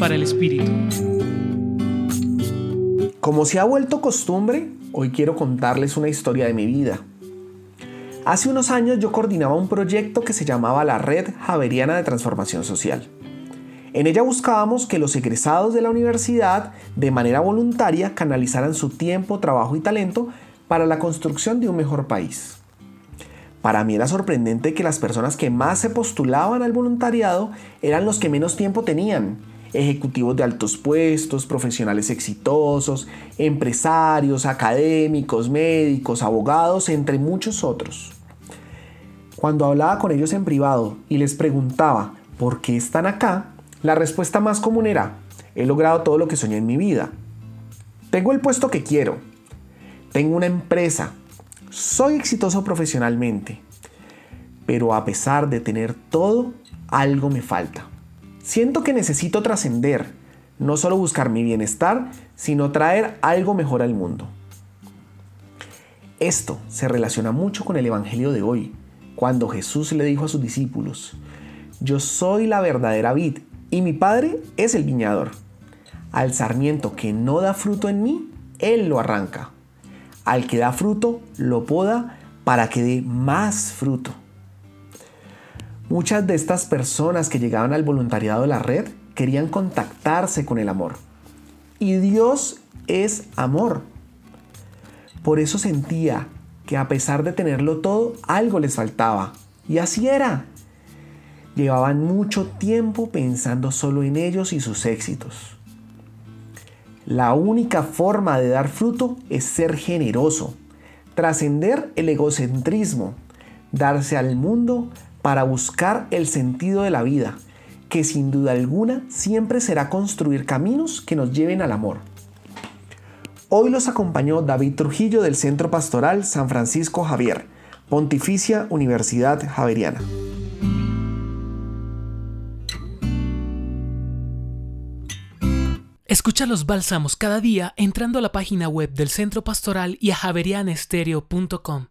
para el Espíritu. Como se ha vuelto costumbre, hoy quiero contarles una historia de mi vida. Hace unos años yo coordinaba un proyecto que se llamaba la Red Javeriana de Transformación Social. En ella buscábamos que los egresados de la universidad de manera voluntaria canalizaran su tiempo, trabajo y talento para la construcción de un mejor país. Para mí era sorprendente que las personas que más se postulaban al voluntariado eran los que menos tiempo tenían ejecutivos de altos puestos, profesionales exitosos, empresarios, académicos, médicos, abogados, entre muchos otros. Cuando hablaba con ellos en privado y les preguntaba por qué están acá, la respuesta más común era, he logrado todo lo que soñé en mi vida. Tengo el puesto que quiero. Tengo una empresa. Soy exitoso profesionalmente. Pero a pesar de tener todo, algo me falta. Siento que necesito trascender, no solo buscar mi bienestar, sino traer algo mejor al mundo. Esto se relaciona mucho con el Evangelio de hoy, cuando Jesús le dijo a sus discípulos, Yo soy la verdadera vid y mi Padre es el viñador. Al sarmiento que no da fruto en mí, Él lo arranca. Al que da fruto, lo poda para que dé más fruto. Muchas de estas personas que llegaban al voluntariado de la red querían contactarse con el amor. Y Dios es amor. Por eso sentía que a pesar de tenerlo todo, algo les faltaba. Y así era. Llevaban mucho tiempo pensando solo en ellos y sus éxitos. La única forma de dar fruto es ser generoso, trascender el egocentrismo, darse al mundo para buscar el sentido de la vida, que sin duda alguna siempre será construir caminos que nos lleven al amor. Hoy los acompañó David Trujillo del Centro Pastoral San Francisco Javier, Pontificia Universidad Javeriana. Escucha los bálsamos cada día entrando a la página web del Centro Pastoral y a javerianestereo.com.